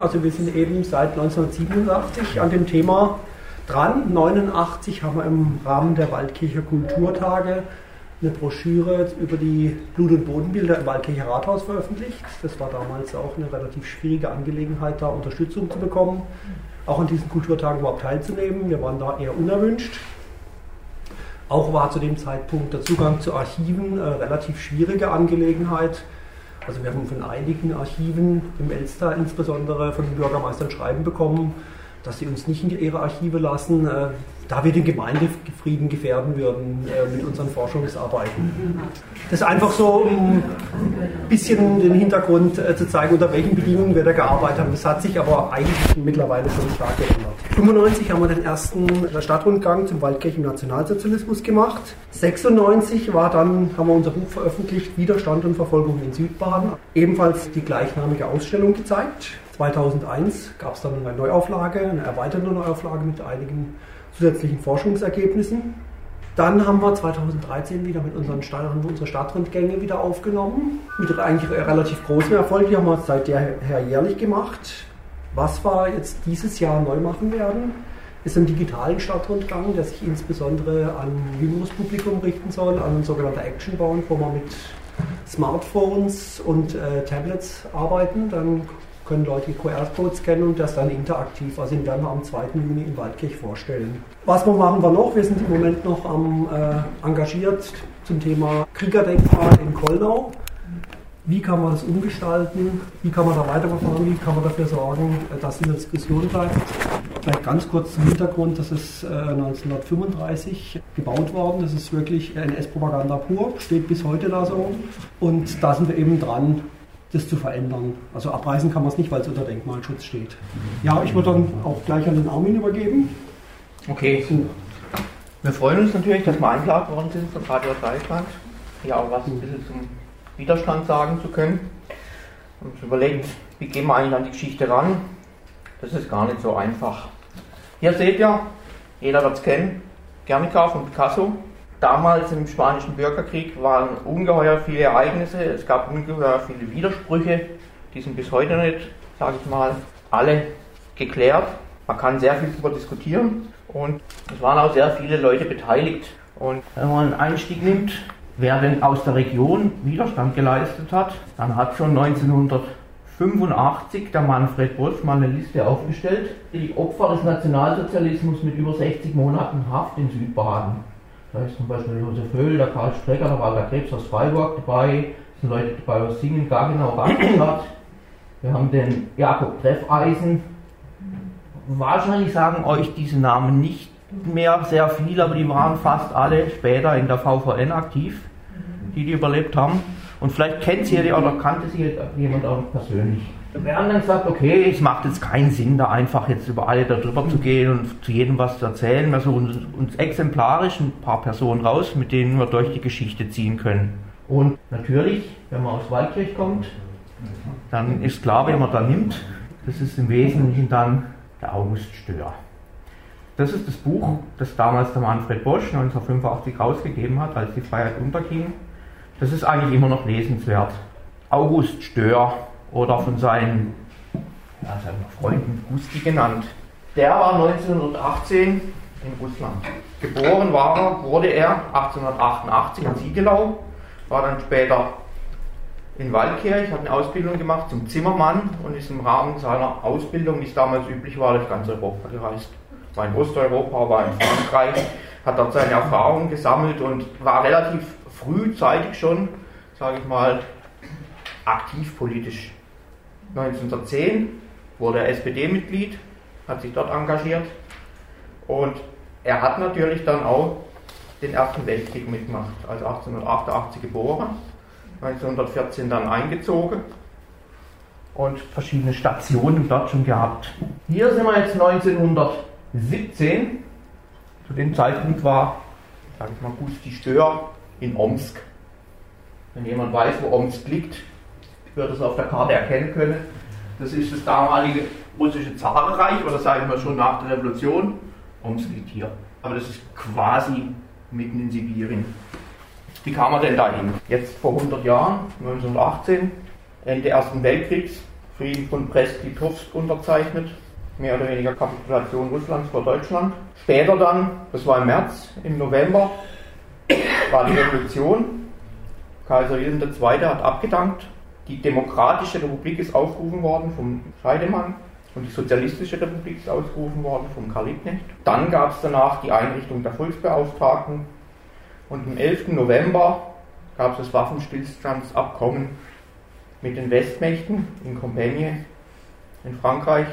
Also wir sind eben seit 1987 an dem Thema dran. 1989 haben wir im Rahmen der Waldkircher Kulturtage eine Broschüre über die Blut- und Bodenbilder im Waldkircher Rathaus veröffentlicht. Das war damals auch eine relativ schwierige Angelegenheit, da Unterstützung zu bekommen, auch an diesen Kulturtagen überhaupt teilzunehmen. Wir waren da eher unerwünscht. Auch war zu dem Zeitpunkt der Zugang zu Archiven eine relativ schwierige Angelegenheit. Also wir haben von einigen Archiven im Elster insbesondere von den Bürgermeistern Schreiben bekommen, dass sie uns nicht in ihre Archive lassen, äh, da wir den Gemeindefrieden gefährden würden äh, mit unseren Forschungsarbeiten. Das ist einfach so, ein bisschen den Hintergrund äh, zu zeigen, unter welchen Bedingungen wir da gearbeitet haben. Das hat sich aber eigentlich mittlerweile schon stark geändert. 1995 haben wir den ersten Stadtrundgang zum Waldkirchen Nationalsozialismus gemacht. 96 war dann, haben wir unser Buch veröffentlicht, Widerstand und Verfolgung in Südbaden. Ebenfalls die gleichnamige Ausstellung gezeigt. 2001 gab es dann eine Neuauflage, eine erweiterte Neuauflage mit einigen zusätzlichen Forschungsergebnissen. Dann haben wir 2013 wieder mit unseren haben wir unsere Stadtrundgänge wieder aufgenommen. Mit eigentlich relativ großem Erfolg. Die haben wir seither jährlich gemacht. Was wir jetzt dieses Jahr neu machen werden, ist ein digitalen Stadtrundgang, der sich insbesondere an jüngeres Publikum richten soll, an ein sogenannter Actionbound, wo wir mit Smartphones und äh, Tablets arbeiten. Dann können Leute QR-Codes scannen und das dann interaktiv, also den werden wir am 2. Juni in Waldkirch vorstellen. Was machen wir noch? Wir sind im Moment noch am, äh, engagiert zum Thema Kriegerdenkmal in Kollnau. Wie kann man das umgestalten? Wie kann man da weiterverfahren? Wie kann man dafür sorgen, dass in der Diskussion bleibt? Vielleicht ganz kurz zum Hintergrund, das ist äh, 1935 gebaut worden. Das ist wirklich NS-Propaganda pur, steht bis heute da so. Und da sind wir eben dran, das zu verändern. Also abreißen kann man es nicht, weil es unter Denkmalschutz steht. Ja, ich würde dann auch gleich an den Armin übergeben. Okay. So. Wir freuen uns natürlich, dass wir eingeladen worden sind von Radio Deutschland, hier auch was ein bisschen zum Widerstand sagen zu können. Und überlegt, wie gehen wir eigentlich an die Geschichte ran? Das ist gar nicht so einfach. Hier seht ihr, jeder wird es kennen, Guernica von Picasso, damals im Spanischen Bürgerkrieg waren ungeheuer viele Ereignisse, es gab ungeheuer viele Widersprüche, die sind bis heute nicht, sage ich mal, alle geklärt. Man kann sehr viel darüber diskutieren und es waren auch sehr viele Leute beteiligt. Und wenn man einen Einstieg nimmt, wer denn aus der Region Widerstand geleistet hat, dann hat schon 1985 der Manfred Bosch mal eine Liste aufgestellt, die Opfer des Nationalsozialismus mit über 60 Monaten Haft in Südbaden. Da ist zum Beispiel Josef Höhl, der Karl Strecker, der Walter Krebs aus Freiburg dabei, es sind Leute dabei aus Singen, Gaggenau, Radstadt. Wir haben den Jakob Treffeisen. Wahrscheinlich sagen euch diese Namen nicht mehr sehr viel, aber die waren fast alle später in der VVN aktiv, die die überlebt haben. Und vielleicht kennt sie oder kannte sie jemand auch persönlich. Wir haben dann gesagt, okay, es macht jetzt keinen Sinn, da einfach jetzt über alle darüber zu gehen und zu jedem was zu erzählen. Wir suchen uns exemplarisch ein paar Personen raus, mit denen wir durch die Geschichte ziehen können. Und natürlich, wenn man aus Waldkirch kommt, dann ist klar, wen man da nimmt. Das ist im Wesentlichen dann der August Stör. Das ist das Buch, das damals der Manfred Bosch 1985 rausgegeben hat, als die Freiheit unterging. Das ist eigentlich immer noch lesenswert. August Stör, oder von seinen, ja, seinen Freunden Gusti genannt. Der war 1918 in Russland. Geboren war wurde er 1888 in Siegelau, war dann später in Waldkirch, hat eine Ausbildung gemacht zum Zimmermann und ist im Rahmen seiner Ausbildung, wie es damals üblich war, durch ganz Europa gereist. War in Osteuropa, war in Frankreich, hat dort seine Erfahrungen gesammelt und war relativ frühzeitig schon, sage ich mal, aktiv politisch 1910 wurde er SPD-Mitglied, hat sich dort engagiert und er hat natürlich dann auch den Ersten Weltkrieg mitgemacht, also 1888 geboren, 1914 dann eingezogen und verschiedene Stationen dort schon gehabt. Hier sind wir jetzt 1917. Zu dem Zeitpunkt war, sage ich mal, Gusti Stör in Omsk. Wenn jemand weiß, wo Omsk liegt, wird es auf der Karte erkennen können. Das ist das damalige russische Zarenreich oder sagen wir schon nach der Revolution. Omsk liegt hier. Aber das ist quasi mitten in Sibirien. Wie kam er denn dahin? Jetzt vor 100 Jahren, 1918, Ende Ersten Weltkriegs, Frieden von Brest-Litovsk unterzeichnet, mehr oder weniger Kapitulation Russlands vor Deutschland. Später dann, das war im März, im November, war die Revolution. Kaiser Wilhelm II. hat abgedankt. Die Demokratische Republik ist aufgerufen worden vom Scheidemann und die Sozialistische Republik ist ausgerufen worden vom Karl Liebknecht. Dann gab es danach die Einrichtung der Volksbeauftragten und am 11. November gab es das Waffenstillstandsabkommen mit den Westmächten in Compiègne in Frankreich,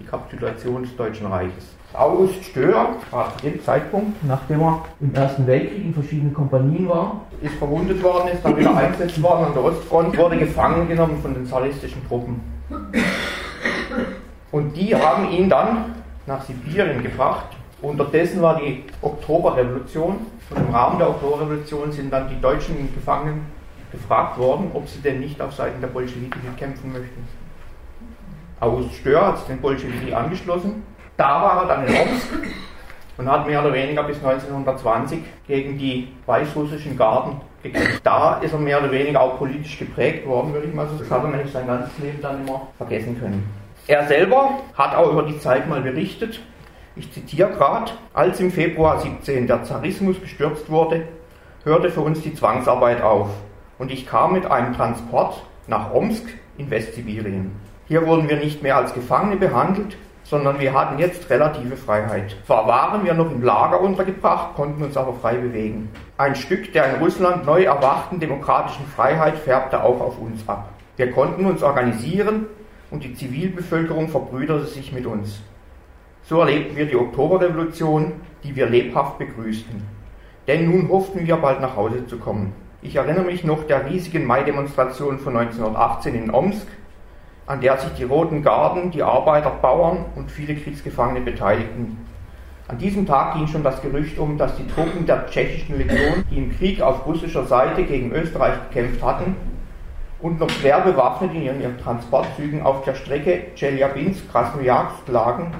die Kapitulation des Deutschen Reiches. August Stör war zu dem Zeitpunkt, nachdem er im Ersten Weltkrieg in verschiedenen Kompanien war, ist verwundet worden, ist dann wieder eingesetzt worden an der Ostfront, wurde gefangen genommen von den zaristischen Truppen. Und die haben ihn dann nach Sibirien gebracht. Unterdessen war die Oktoberrevolution und im Rahmen der Oktoberrevolution sind dann die deutschen Gefangenen gefragt worden, ob sie denn nicht auf Seiten der Bolschewiki kämpfen möchten. August Stör hat sich den Bolschewiki angeschlossen. Da war er dann in Omsk und hat mehr oder weniger bis 1920 gegen die weißrussischen Garden gekämpft. Da ist er mehr oder weniger auch politisch geprägt worden, würde ich mal sagen. Das hat er nämlich sein ganzes Leben dann immer vergessen können. Er selber hat auch über die Zeit mal berichtet, ich zitiere gerade, als im Februar 17 der Zarismus gestürzt wurde, hörte für uns die Zwangsarbeit auf und ich kam mit einem Transport nach Omsk in Westsibirien. Hier wurden wir nicht mehr als Gefangene behandelt, sondern wir hatten jetzt relative Freiheit. Zwar waren wir noch im Lager untergebracht, konnten uns aber frei bewegen. Ein Stück der in Russland neu erwachten demokratischen Freiheit färbte auch auf uns ab. Wir konnten uns organisieren und die Zivilbevölkerung verbrüderte sich mit uns. So erlebten wir die Oktoberrevolution, die wir lebhaft begrüßten. Denn nun hofften wir bald nach Hause zu kommen. Ich erinnere mich noch der riesigen Mai-Demonstration von 1918 in Omsk, an der sich die Roten Garden, die Arbeiter, Bauern und viele Kriegsgefangene beteiligten. An diesem Tag ging schon das Gerücht um, dass die Truppen der tschechischen Legion, die im Krieg auf russischer Seite gegen Österreich gekämpft hatten und noch schwer bewaffnet in ihren Transportzügen auf der Strecke Chelyabinsk-Krasnojarsk lagen,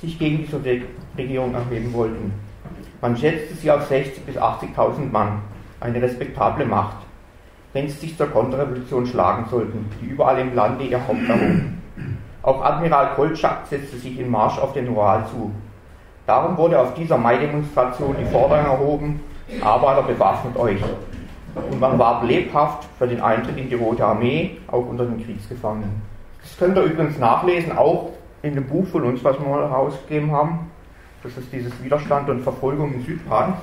sich gegen die Sowjetregierung erheben wollten. Man schätzte sie auf 60.000 bis 80.000 Mann, eine respektable Macht wenn sie sich zur Konterrevolution schlagen sollten, die überall im Lande ihr Haupt erhob. Auch Admiral Koltschak setzte sich in Marsch auf den Ural zu. Darum wurde auf dieser Mai-Demonstration die Forderung erhoben, Arbeiter bewaffnet euch. Und man warb lebhaft für den Eintritt in die Rote Armee, auch unter den Kriegsgefangenen. Das könnt ihr übrigens nachlesen, auch in dem Buch von uns, was wir mal herausgegeben haben. Das ist dieses Widerstand und Verfolgung in Südbaden.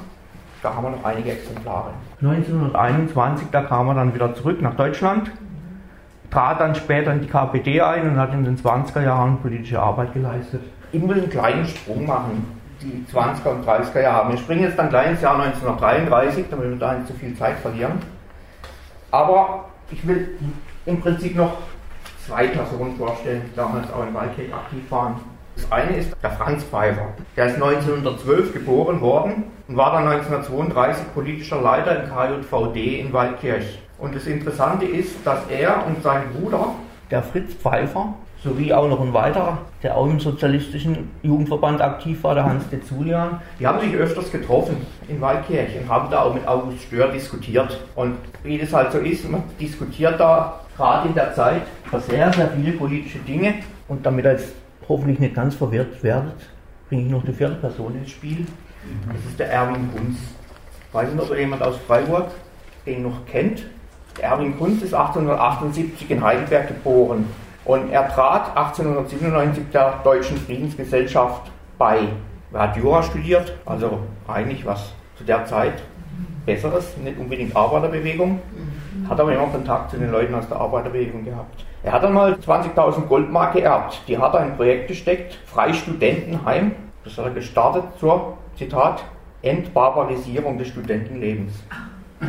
Da haben wir noch einige Exemplare. 1921, da kam er dann wieder zurück nach Deutschland, trat dann später in die KPD ein und hat in den 20er Jahren politische Arbeit geleistet. Ich will einen kleinen Sprung machen, die 20er und 30er Jahre. Wir springen jetzt dann gleich ins Jahr 1933, damit wir da nicht zu viel Zeit verlieren. Aber ich will im Prinzip noch zwei Personen vorstellen, die damals auch in Waldkirch aktiv waren. Das eine ist der Franz Pfeiffer. Der ist 1912 geboren worden und war dann 1932 politischer Leiter im KJVD in Waldkirch. Und das Interessante ist, dass er und sein Bruder, der Fritz Pfeiffer, sowie auch noch ein weiterer, der auch im sozialistischen Jugendverband aktiv war, der Hans de Zulian, die haben sich öfters getroffen in Waldkirch und haben da auch mit August Stör diskutiert. Und wie das halt so ist, man diskutiert da gerade in der Zeit über sehr, sehr viele politische Dinge und damit als hoffentlich nicht ganz verwirrt werdet, bringe ich noch eine vierte Person ins Spiel. Das ist der Erwin Kunz. Ich weiß nicht, ob jemand aus Freiburg den noch kennt. Der Erwin Kunz ist 1878 in Heidelberg geboren und er trat 1897 der Deutschen Friedensgesellschaft bei. Er hat Jura studiert, also eigentlich was zu der Zeit Besseres, nicht unbedingt Arbeiterbewegung, hat aber immer Kontakt zu den Leuten aus der Arbeiterbewegung gehabt. Er hat einmal 20.000 Goldmark geerbt. Die hat er in ein Projekt gesteckt, Freistudentenheim. Das hat er gestartet zur, Zitat, Entbarbarisierung des Studentenlebens.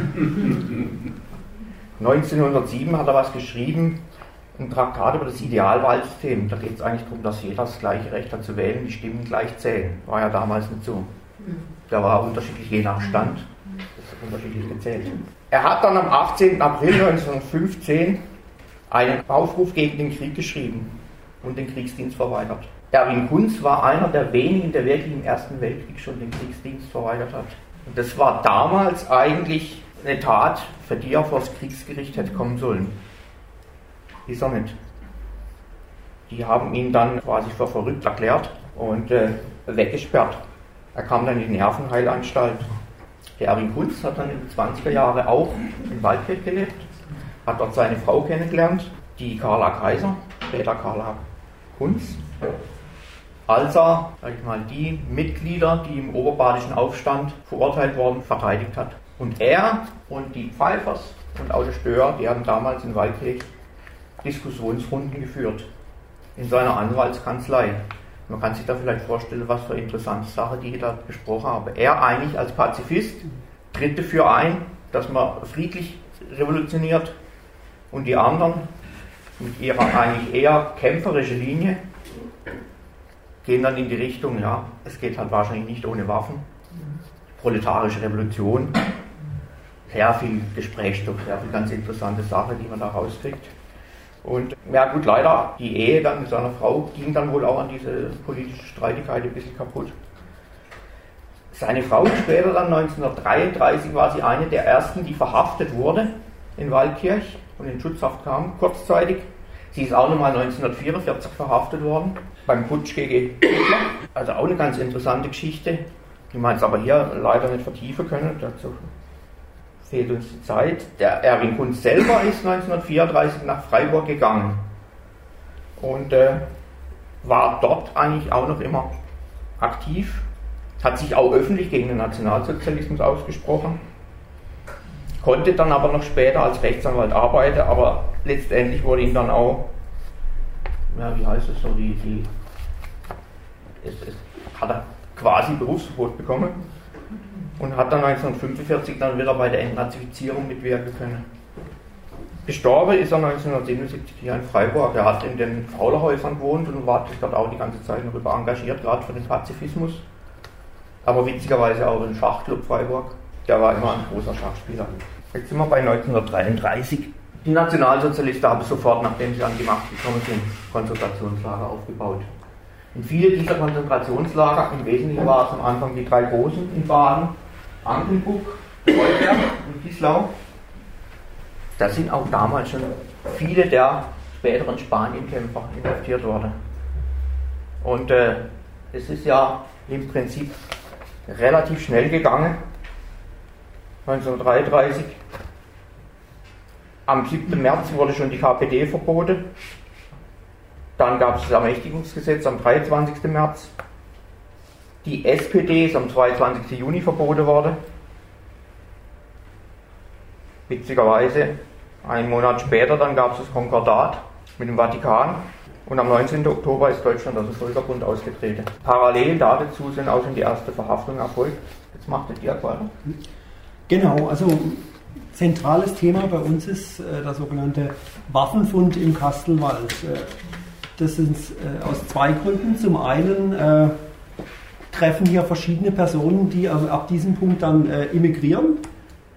1907 hat er was geschrieben, ein Traktat über das Idealwahlsystem. Da geht es eigentlich darum, dass jeder das gleiche Recht hat zu wählen, die Stimmen gleich zählen. War ja damals nicht so. Da war unterschiedlich je nach Stand. Das ist unterschiedlich gezählt. Er hat dann am 18. April 1915 einen Aufruf gegen den Krieg geschrieben und den Kriegsdienst verweigert. Erwin Kunz war einer der wenigen, der wirklich im Ersten Weltkrieg schon den Kriegsdienst verweigert hat. Und das war damals eigentlich eine Tat, für die er vor das Kriegsgericht hätte kommen sollen. Ist er nicht. Die haben ihn dann quasi für verrückt erklärt und äh, weggesperrt. Er kam dann in die Nervenheilanstalt. Der Erwin Kunz hat dann in den 20er Jahren auch in Waldkirch gelebt, hat dort seine Frau kennengelernt, die Carla Kaiser, später Carla Kunz. Als er, sag ich mal, die Mitglieder, die im oberbadischen Aufstand verurteilt wurden, verteidigt hat. Und er und die Pfeifers und auch der Stör, die haben damals in Waldkirch Diskussionsrunden geführt in seiner Anwaltskanzlei. Man kann sich da vielleicht vorstellen, was für interessante Sachen die da besprochen haben. Er eigentlich als Pazifist tritt dafür ein, dass man friedlich revolutioniert und die anderen mit ihrer eigentlich eher kämpferischen Linie gehen dann in die Richtung, ja, es geht halt wahrscheinlich nicht ohne Waffen. Proletarische Revolution, sehr viel Gesprächsstoff, sehr viel ganz interessante Sachen, die man da rauskriegt. Und ja gut, leider, die Ehe dann mit seiner Frau ging dann wohl auch an diese politische Streitigkeit ein bisschen kaputt. Seine Frau später dann 1933 war sie eine der ersten, die verhaftet wurde in Waldkirch und in Schutzhaft kam, kurzzeitig. Sie ist auch nochmal 1944 verhaftet worden, beim Putsch gegen Hitler. Also auch eine ganz interessante Geschichte, die man jetzt aber hier leider nicht vertiefen können. Dazu fehlt uns die Zeit. Der Erwin Kunz selber ist 1934 nach Freiburg gegangen. Und äh, war dort eigentlich auch noch immer aktiv, hat sich auch öffentlich gegen den Nationalsozialismus ausgesprochen, konnte dann aber noch später als Rechtsanwalt arbeiten, aber letztendlich wurde ihm dann auch, ja, wie heißt es so, die, die es, es hat er quasi Berufsverbot bekommen und hat dann 1945 dann wieder bei der Entnazifizierung mitwirken können. Gestorben ist er 1977 hier in Freiburg. Er hat in den Faulerhäusern gewohnt und war dort auch die ganze Zeit darüber engagiert, gerade für den Pazifismus. Aber witzigerweise auch im Schachclub Freiburg. Der war immer ein großer Schachspieler. Jetzt sind wir bei 1933. Die Nationalsozialisten haben sofort, nachdem sie an die Macht gekommen sind, Konzentrationslager aufgebaut. In viele dieser Konzentrationslager, im Wesentlichen war es am Anfang die drei großen in Baden, Ankenbuck, Neuberg und Gislau. Da sind auch damals schon viele der späteren Spanienkämpfer inhaftiert worden. Und äh, es ist ja im Prinzip relativ schnell gegangen. 1933. Am 7. März wurde schon die KPD verboten. Dann gab es das Ermächtigungsgesetz am 23. März. Die SPD ist am 22. Juni verboten worden. Witzigerweise, einen Monat später, dann gab es das Konkordat mit dem Vatikan und am 19. Oktober ist Deutschland aus dem Völkerbund ausgetreten. Parallel dazu sind auch schon die erste Verhaftung erfolgt. Jetzt macht der Dirk weiter. Genau, also zentrales Thema bei uns ist äh, der sogenannte Waffenfund im Kastelwald. Äh, das sind äh, aus zwei Gründen. Zum einen äh, treffen hier verschiedene Personen, die also ab diesem Punkt dann äh, immigrieren.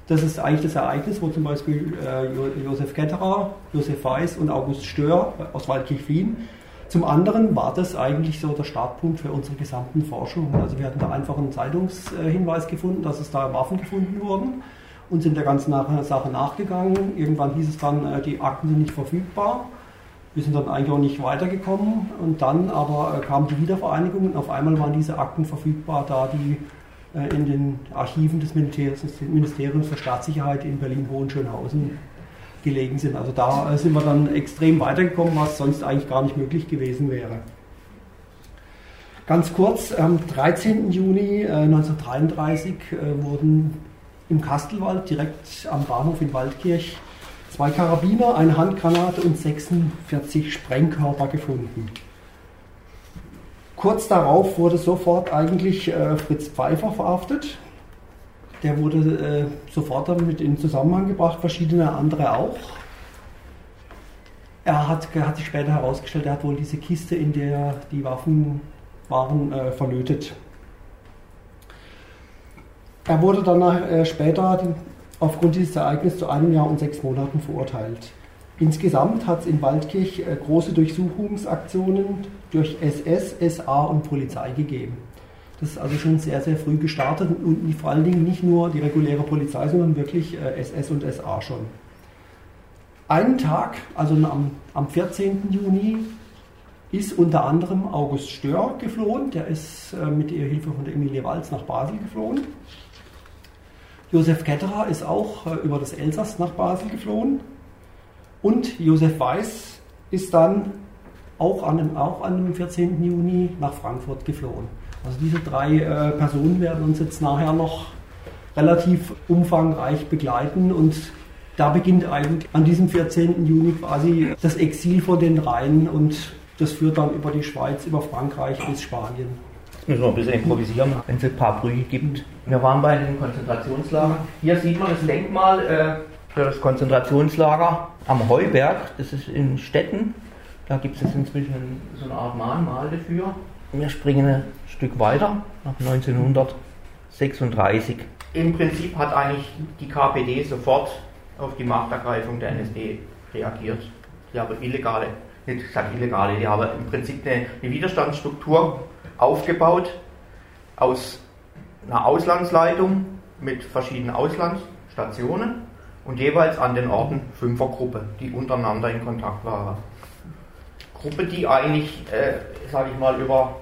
Das ist eigentlich das Ereignis, wo zum Beispiel äh, Josef Ketterer, Josef Weiß und August Stör aus Waldkirch fliehen. Zum anderen war das eigentlich so der Startpunkt für unsere gesamten Forschungen. Also wir hatten da einfach einen Zeitungshinweis gefunden, dass es da Waffen gefunden wurden und sind der ganzen Sache nachgegangen. Irgendwann hieß es dann, äh, die Akten sind nicht verfügbar. Wir sind dann eigentlich auch nicht weitergekommen und dann aber äh, kam die Wiedervereinigung und auf einmal waren diese Akten verfügbar, da die äh, in den Archiven des Ministeriums für Staatssicherheit in Berlin-Hohenschönhausen gelegen sind. Also da äh, sind wir dann extrem weitergekommen, was sonst eigentlich gar nicht möglich gewesen wäre. Ganz kurz, am 13. Juni 1933 wurden im Kastelwald, direkt am Bahnhof in Waldkirch, zwei Karabiner, eine Handgranate und 46 Sprengkörper gefunden. Kurz darauf wurde sofort eigentlich äh, Fritz Pfeiffer verhaftet. Der wurde äh, sofort damit in Zusammenhang gebracht, verschiedene andere auch. Er hat, hat sich später herausgestellt, er hat wohl diese Kiste, in der die Waffen waren, äh, verlötet. Er wurde dann äh, später aufgrund dieses Ereignisses zu einem Jahr und sechs Monaten verurteilt. Insgesamt hat es in Waldkirch äh, große Durchsuchungsaktionen durch SS, SA und Polizei gegeben. Das ist also schon sehr, sehr früh gestartet und vor allen Dingen nicht nur die reguläre Polizei, sondern wirklich SS äh, und SA schon. Einen Tag, also am, am 14. Juni, ist unter anderem August Stör geflohen. Der ist äh, mit der Hilfe von der Emilie Walz nach Basel geflohen. Josef Ketterer ist auch äh, über das Elsass nach Basel geflohen. Und Josef Weiß ist dann auch an, dem, auch an dem 14. Juni nach Frankfurt geflohen. Also diese drei äh, Personen werden uns jetzt nachher noch relativ umfangreich begleiten und da beginnt eigentlich an diesem 14. Juni quasi das Exil von den dreien und das führt dann über die Schweiz, über Frankreich bis Spanien. Müssen wir ein bisschen improvisieren, wenn es ein paar Brüche gibt. Wir waren bei den Konzentrationslagern. Hier sieht man das Denkmal äh, für das Konzentrationslager am Heuberg. Das ist in Stetten. Da gibt es inzwischen so eine Art Mahnmal dafür. Wir springen ein Stück weiter nach 1936. Im Prinzip hat eigentlich die KPD sofort auf die Machtergreifung der NSD reagiert. Die haben illegale, nicht gesagt illegale, die haben im Prinzip eine, eine Widerstandsstruktur aufgebaut aus einer Auslandsleitung mit verschiedenen Auslandsstationen und jeweils an den Orten Fünfergruppe, die untereinander in Kontakt waren. Gruppe, die eigentlich, äh, sage ich mal, über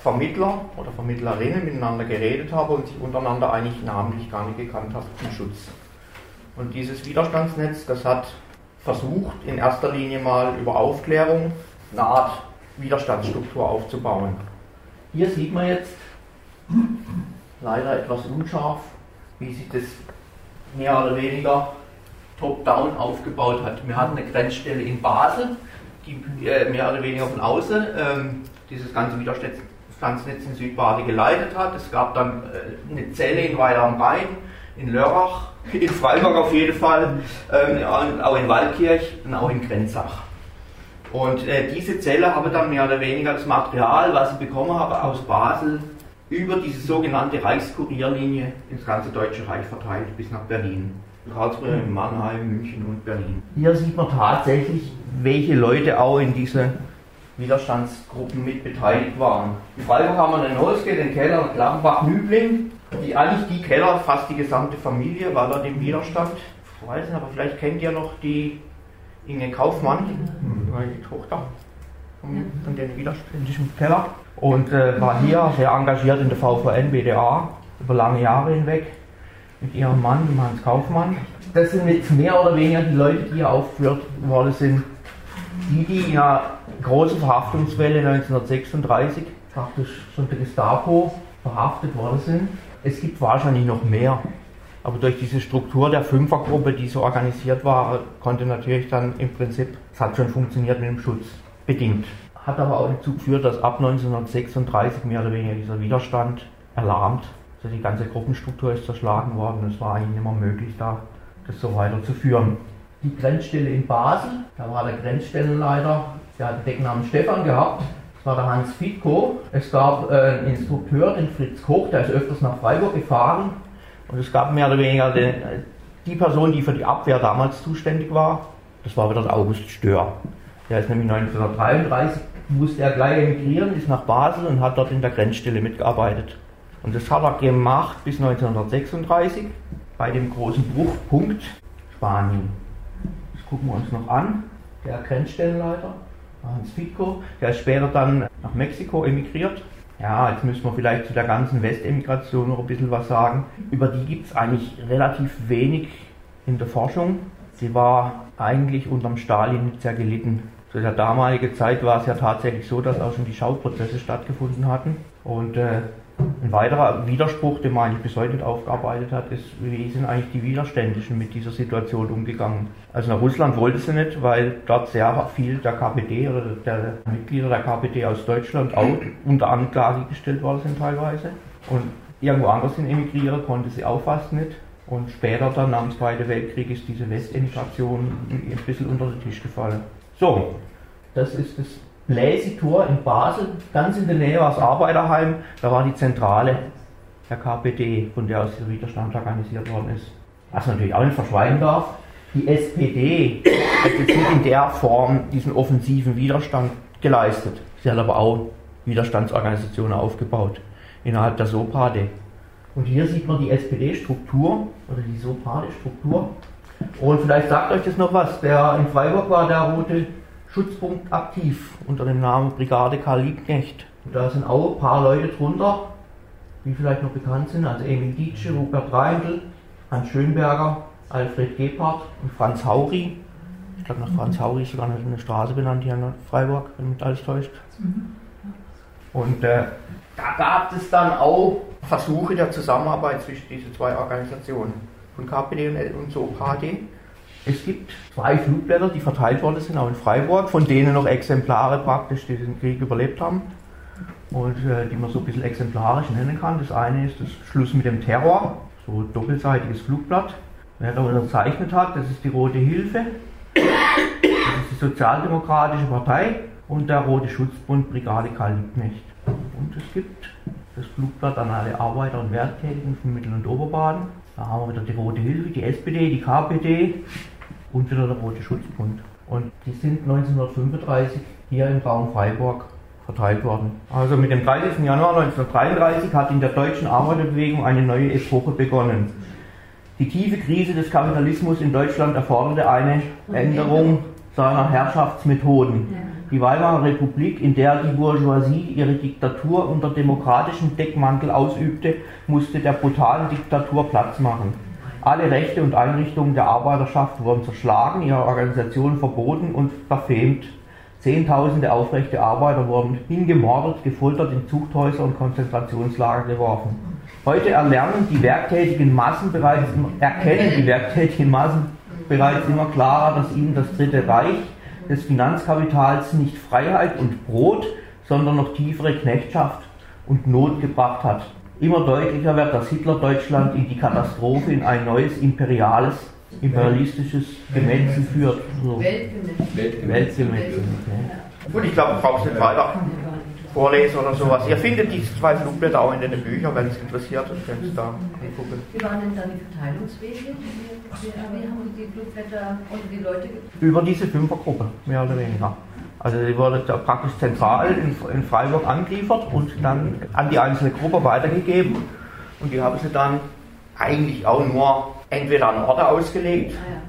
Vermittler oder Vermittlerinnen miteinander geredet haben und sich untereinander eigentlich namentlich gar nicht gekannt haben zum Schutz. Und dieses Widerstandsnetz, das hat versucht, in erster Linie mal über Aufklärung eine Art Widerstandsstruktur aufzubauen. Hier sieht man jetzt leider etwas unscharf, wie sich das mehr oder weniger top-down aufgebaut hat. Wir hatten eine Grenzstelle in Basel, die äh, mehr oder weniger von außen ähm, dieses ganze Widerstandsnetz in Südbade geleitet hat. Es gab dann äh, eine Zelle in Weiler am Rhein, in Lörrach, in Freiburg auf jeden Fall, ähm, auch in Waldkirch und auch in Grenzach. Und äh, diese Zelle habe dann mehr oder weniger das Material, was ich bekommen habe aus Basel, über diese sogenannte Reichskurierlinie ins ganze Deutsche Reich verteilt bis nach Berlin. Karlsruhe, Mannheim, München und Berlin. Hier sieht man tatsächlich, welche Leute auch in diese Widerstandsgruppen mit beteiligt waren. In Freiburg haben wir den Holzke, den Keller, Klappenbach, Nübling, die eigentlich die Keller, fast die gesamte Familie war dort im Widerstand. Ich weiß nicht, aber vielleicht kennt ihr noch die Inge Kaufmann, die Tochter von, von den widerständischen Keller. Und äh, war hier sehr engagiert in der VVN, BDA, über lange Jahre hinweg mit ihrem Mann, dem Hans Kaufmann. Das sind jetzt mehr oder weniger die Leute, die hier aufgeführt worden sind. Die, die in einer großen Verhaftungswelle 1936 praktisch von der Gestapo verhaftet worden sind. Es gibt wahrscheinlich noch mehr. Aber durch diese Struktur der Fünfergruppe, die so organisiert war, konnte natürlich dann im Prinzip, es hat schon funktioniert mit dem Schutz, bedingt. Hat aber auch dazu geführt, dass ab 1936 mehr oder weniger dieser Widerstand erlahmt also die ganze Gruppenstruktur ist zerschlagen worden. Es war eigentlich nicht mehr möglich, da das so weiterzuführen. Die Grenzstelle in Basel, da war der Grenzstellenleiter, der hat den Decknamen Stefan gehabt. Das war der Hans Fitko. Es gab äh, einen Instrukteur, den Fritz Koch, der ist öfters nach Freiburg gefahren. Und es gab mehr oder weniger den, die Person, die für die Abwehr damals zuständig war. Das war wieder der August Stör. Der ist nämlich 1933, musste er gleich emigrieren, ist nach Basel und hat dort in der Grenzstelle mitgearbeitet. Und das hat er gemacht bis 1936 bei dem großen Bruchpunkt Spanien. Das gucken wir uns noch an. Der Grenzstellenleiter, Hans Fitko, der ist später dann nach Mexiko emigriert. Ja, jetzt müssen wir vielleicht zu der ganzen Westemigration noch ein bisschen was sagen. Über die gibt es eigentlich relativ wenig in der Forschung. Sie war eigentlich unterm Stalin nicht sehr gelitten. Zu der damaligen Zeit war es ja tatsächlich so, dass auch schon die Schauprozesse stattgefunden hatten. Und äh, ein weiterer Widerspruch, den man eigentlich bis heute nicht aufgearbeitet hat, ist, wie sind eigentlich die Widerständischen mit dieser Situation umgegangen? Also nach Russland wollte sie nicht, weil dort sehr viel der KPD oder der Mitglieder der KPD aus Deutschland auch unter Anklage gestellt worden sind teilweise. Und irgendwo anders hin emigrieren konnte sie auch fast nicht. Und später dann nach dem Zweiten Weltkrieg ist diese Westemigration ein bisschen unter den Tisch gefallen. So, das ist das Bläsitor in Basel, ganz in der Nähe war das Arbeiterheim, da war die Zentrale der KPD, von der aus der Widerstand organisiert worden ist. Was man natürlich auch nicht verschweigen darf, die SPD hat jetzt nicht in der Form diesen offensiven Widerstand geleistet. Sie hat aber auch Widerstandsorganisationen aufgebaut innerhalb der SOPADE. Und hier sieht man die SPD-Struktur oder die SOPADE-Struktur. Und vielleicht sagt euch das noch was. Der in Freiburg war der rote Schutzpunkt aktiv unter dem Namen Brigade Karl Liebknecht. Und da sind auch ein paar Leute drunter, die vielleicht noch bekannt sind, also Emil Dietsche, Rupert Reindl, Hans Schönberger, Alfred Gebhardt und Franz Hauri. Ich glaube, nach Franz Hauri ist sogar eine Straße benannt hier in Freiburg, wenn mich alles täuscht. Und äh, da gab es dann auch Versuche der Zusammenarbeit zwischen diesen zwei Organisationen, von KPD und SOPAD. Es gibt zwei Flugblätter, die verteilt worden sind, auch in Freiburg, von denen noch Exemplare praktisch den Krieg überlebt haben und äh, die man so ein bisschen exemplarisch nennen kann. Das eine ist das Schluss mit dem Terror, so doppelseitiges Flugblatt. Wer da unterzeichnet hat, das ist die Rote Hilfe, das ist die Sozialdemokratische Partei und der Rote Schutzbund Brigade Karl Liebknecht. Und es gibt das Flugblatt an alle Arbeiter und Werktätigen von Mittel- und Oberbaden. Da haben wir wieder die Rote Hilfe, die SPD, die KPD und wieder der Rote Schutzbund. Und die sind 1935 hier im Raum Freiburg verteilt worden. Also mit dem 30. Januar 1933 hat in der deutschen Arbeiterbewegung eine neue Epoche begonnen. Die tiefe Krise des Kapitalismus in Deutschland erforderte eine Änderung seiner Herrschaftsmethoden. Die Weimarer Republik, in der die Bourgeoisie ihre Diktatur unter demokratischem Deckmantel ausübte, musste der brutalen Diktatur Platz machen. Alle Rechte und Einrichtungen der Arbeiterschaft wurden zerschlagen, ihre Organisation verboten und verfemt. Zehntausende aufrechte Arbeiter wurden hingemordet, gefoltert, in Zuchthäuser und Konzentrationslager geworfen. Heute erlernen die werktätigen Massen bereits, erkennen die werktätigen Massen bereits immer klarer, dass ihnen das Dritte Reich des Finanzkapitals nicht Freiheit und Brot, sondern noch tiefere Knechtschaft und Not gebracht hat. Immer deutlicher wird, dass Hitler Deutschland in die Katastrophe, in ein neues imperiales, imperialistisches Gemetzel führt. So. Weltgemetzel. Weltgemetzel. Okay. Gut, ich glaube, du brauchst nicht weiter vorlesen oder sowas. Ihr findet diese zwei Flugblätter auch in den Büchern, wenn es interessiert, dann könnt ihr da angucken. Wie waren denn dann die Verteilungswege? Wie, wie haben die Flugblätter und die Leute Über diese Fünfergruppe, mehr oder weniger. Also die wurde praktisch zentral in, in Freiburg angeliefert und dann an die einzelne Gruppe weitergegeben. Und die haben sie dann eigentlich auch nur entweder an Orte ausgelegt Ah, ja.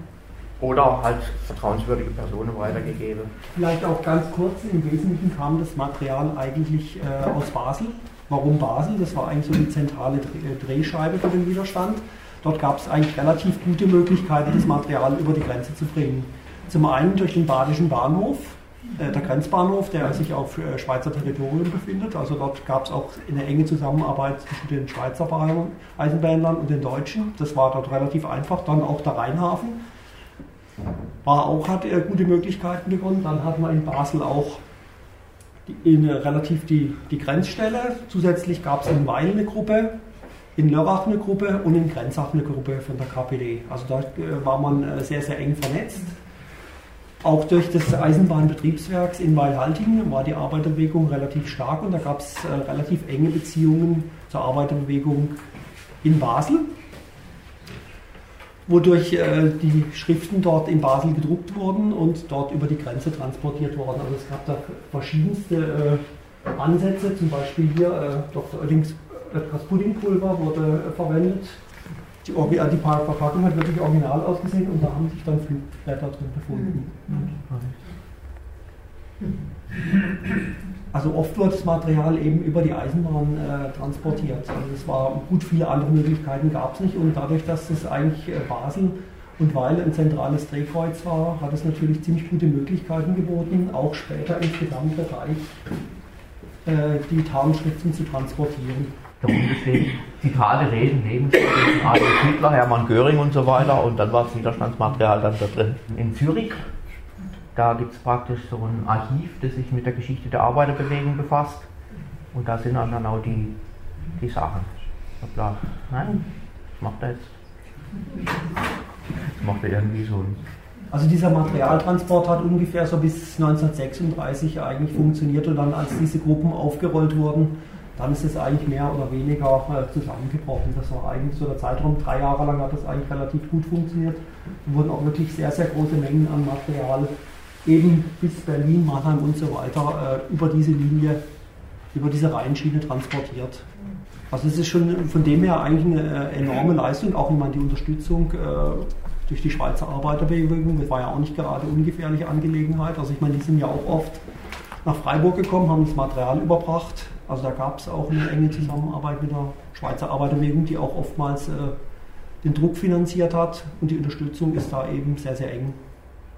Oder halt vertrauenswürdige Personen weitergegeben. Vielleicht auch ganz kurz, im Wesentlichen kam das Material eigentlich äh, aus Basel. Warum Basel? Das war eigentlich so die zentrale Dreh- Drehscheibe für den Widerstand. Dort gab es eigentlich relativ gute Möglichkeiten, das Material über die Grenze zu bringen. Zum einen durch den badischen Bahnhof, äh, der Grenzbahnhof, der sich auf äh, Schweizer Territorium befindet. Also dort gab es auch eine enge Zusammenarbeit zwischen den Schweizer Bahn- Eisenbahnlern und den Deutschen. Das war dort relativ einfach. Dann auch der Rheinhafen war auch, hat er gute Möglichkeiten bekommen. Dann hat man in Basel auch die, in, äh, relativ die, die Grenzstelle. Zusätzlich gab es in Weil eine Gruppe, in Lörrach eine Gruppe und in Grenzach eine Gruppe von der KPD. Also da äh, war man äh, sehr, sehr eng vernetzt. Auch durch das Eisenbahnbetriebswerk in Weilhaltingen war die Arbeiterbewegung relativ stark und da gab es relativ enge Beziehungen zur Arbeiterbewegung in Basel wodurch äh, die Schriften dort in Basel gedruckt wurden und dort über die Grenze transportiert wurden. Also es gab da verschiedenste äh, Ansätze, zum Beispiel hier äh, Dr. Oellings äh, das Puddingpulver wurde äh, verwendet. Die, äh, die Verpackung hat wirklich original ausgesehen und da haben sich dann Flugblätter drin befunden. Also oft wird das Material eben über die Eisenbahn äh, transportiert. Also es war gut viele andere Möglichkeiten gab es nicht und dadurch, dass es eigentlich äh, Basel und Weil ein zentrales Drehkreuz war, hat es natürlich ziemlich gute Möglichkeiten geboten, auch später ins gesamte Reich äh, die Tarnschriften zu transportieren. Darunter stehen Zitate, Reden, Lebensmittel von Adolf Hitler, Hermann Göring und so weiter. Und dann war das Widerstandsmaterial dann da drin. In Zürich, da gibt es praktisch so ein Archiv, das sich mit der Geschichte der Arbeiterbewegung befasst. Und da sind dann auch die, die Sachen. Hoppla. Nein, was macht er jetzt? Das macht er irgendwie so. Also dieser Materialtransport hat ungefähr so bis 1936 eigentlich funktioniert und dann als diese Gruppen aufgerollt wurden, dann ist es eigentlich mehr oder weniger äh, zusammengebrochen. Das war eigentlich so der Zeitraum, drei Jahre lang hat das eigentlich relativ gut funktioniert. Da wurden auch wirklich sehr, sehr große Mengen an Material eben bis Berlin, Mannheim und so weiter äh, über diese Linie, über diese Rheinschiene transportiert. Also es ist schon von dem her eigentlich eine äh, enorme Leistung, auch wenn man die Unterstützung äh, durch die Schweizer Arbeiterbewegung. Das war ja auch nicht gerade ungefährliche Angelegenheit. Also ich meine, die sind ja auch oft nach Freiburg gekommen, haben das Material überbracht. Also da gab es auch eine enge Zusammenarbeit mit der Schweizer Arbeiterbewegung, die auch oftmals äh, den Druck finanziert hat. Und die Unterstützung ist da eben sehr, sehr eng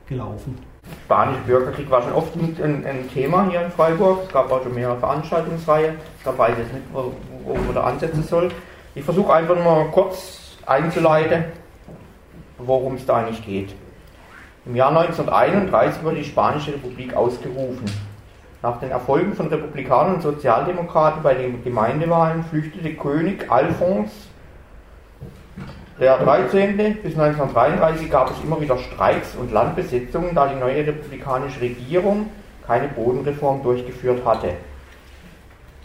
gelaufen. Spanische Bürgerkrieg war schon oft ein, ein, Thema hier in Freiburg. Es gab auch schon mehrere Veranstaltungsreihen. Da weiß ich jetzt nicht, wo, wo man da ansetzen soll. Ich versuche einfach mal kurz einzuleiten, worum es da eigentlich geht. Im Jahr 1931 wurde die Spanische Republik ausgerufen. Nach den Erfolgen von Republikanern und Sozialdemokraten bei den Gemeindewahlen flüchtete König Alphons der 13. bis 1933 gab es immer wieder Streiks und Landbesetzungen, da die neue republikanische Regierung keine Bodenreform durchgeführt hatte.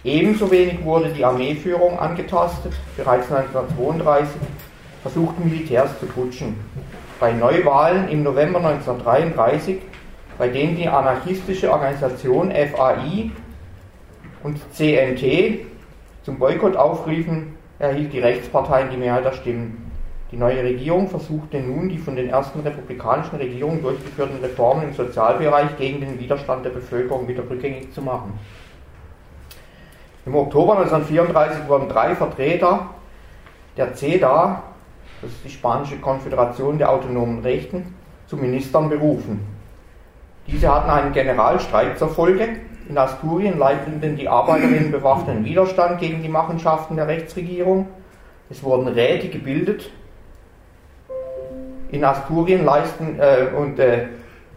Ebenso wenig wurde die Armeeführung angetastet. Bereits 1932 versuchten Militärs zu putschen. Bei Neuwahlen im November 1933, bei denen die anarchistische Organisation FAI und CNT zum Boykott aufriefen, erhielt die Rechtspartei die Mehrheit der Stimmen. Die neue Regierung versuchte nun, die von den ersten republikanischen Regierungen durchgeführten Reformen im Sozialbereich gegen den Widerstand der Bevölkerung wieder rückgängig zu machen. Im Oktober 1934 wurden drei Vertreter der CEDA, das ist die spanische Konföderation der autonomen Rechten, zu Ministern berufen. Diese hatten einen Generalstreik zur Folge. In Asturien leiteten die Arbeiterinnen bewaffneten Widerstand gegen die Machenschaften der Rechtsregierung. Es wurden Räte gebildet, in Asturien leisten äh, und äh,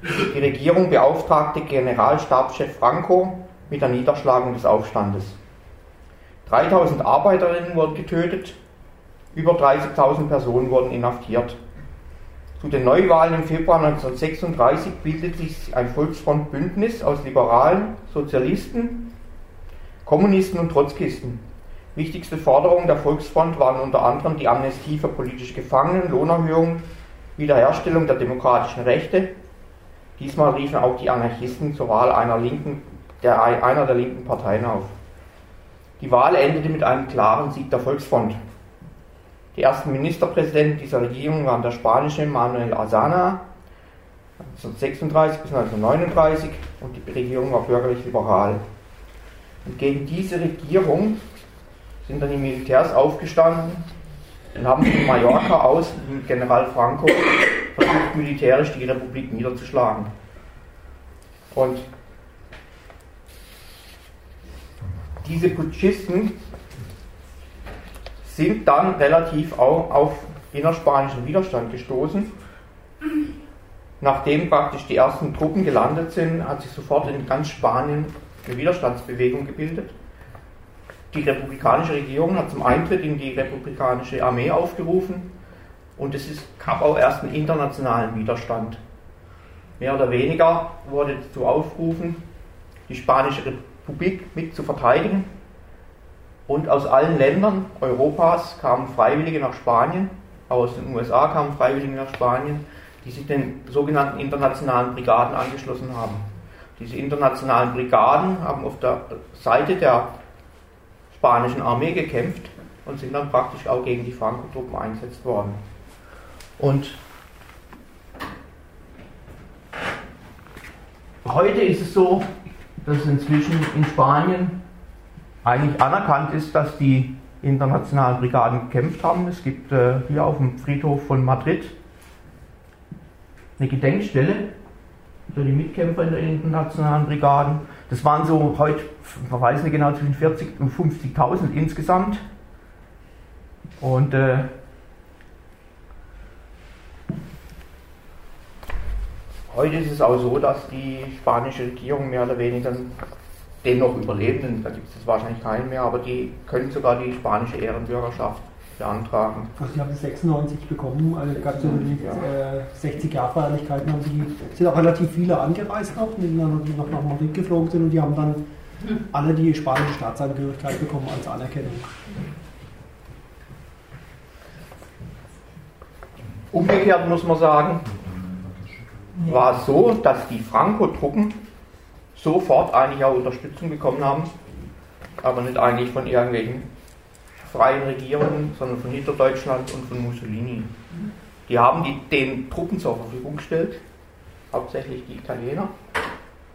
die Regierung beauftragte Generalstabschef Franco mit der Niederschlagung des Aufstandes. 3000 Arbeiterinnen wurden getötet, über 30.000 Personen wurden inhaftiert. Zu den Neuwahlen im Februar 1936 bildet sich ein Volksfrontbündnis aus Liberalen, Sozialisten, Kommunisten und Trotzkisten. Wichtigste Forderungen der Volksfront waren unter anderem die Amnestie für politische Gefangene, Lohnerhöhung, Wiederherstellung der demokratischen Rechte. Diesmal riefen auch die Anarchisten zur Wahl einer, linken, der, einer der linken Parteien auf. Die Wahl endete mit einem klaren Sieg der Volksfront. Die ersten Ministerpräsidenten dieser Regierung waren der spanische Manuel Azana 1936 bis 1939 und die Regierung war bürgerlich-liberal. Und gegen diese Regierung sind dann die Militärs aufgestanden dann haben sie von Mallorca aus mit General Franco versucht, militärisch die Republik niederzuschlagen. Und diese Putschisten sind dann relativ auch auf innerspanischen Widerstand gestoßen. Nachdem praktisch die ersten Truppen gelandet sind, hat sich sofort in ganz Spanien eine Widerstandsbewegung gebildet. Die republikanische Regierung hat zum Eintritt in die republikanische Armee aufgerufen und es ist, gab auch erst einen internationalen Widerstand. Mehr oder weniger wurde dazu aufgerufen, die spanische Republik mit zu verteidigen. Und aus allen Ländern Europas kamen Freiwillige nach Spanien, auch aus den USA kamen Freiwillige nach Spanien, die sich den sogenannten internationalen Brigaden angeschlossen haben. Diese internationalen Brigaden haben auf der Seite der spanischen Armee gekämpft und sind dann praktisch auch gegen die Franco-Truppen eingesetzt worden. Und heute ist es so, dass inzwischen in Spanien eigentlich anerkannt ist, dass die internationalen Brigaden gekämpft haben. Es gibt äh, hier auf dem Friedhof von Madrid eine Gedenkstelle für die Mitkämpfer in den internationalen Brigaden. Das waren so heute, man weiß nicht genau, zwischen 40 und 50.000 insgesamt. Und äh, heute ist es auch so, dass die spanische Regierung mehr oder weniger den noch Überlebenden, da gibt es wahrscheinlich keinen mehr, aber die können sogar die spanische Ehrenbürgerschaft beantragen. Also die haben 96 bekommen, also gab es so die äh, 60 Jahre Feierlichkeiten, haben die, sind auch relativ viele angereist noch, die dann noch nach Madrid geflogen sind und die haben dann alle die spanische Staatsangehörigkeit bekommen als Anerkennung. Umgekehrt muss man sagen, war es so, dass die Franco-Truppen sofort eigentlich auch Unterstützung bekommen haben, aber nicht eigentlich von irgendwelchen freien Regierungen, sondern von Hitlerdeutschland und von Mussolini. Die haben die, den Truppen zur Verfügung gestellt, hauptsächlich die Italiener.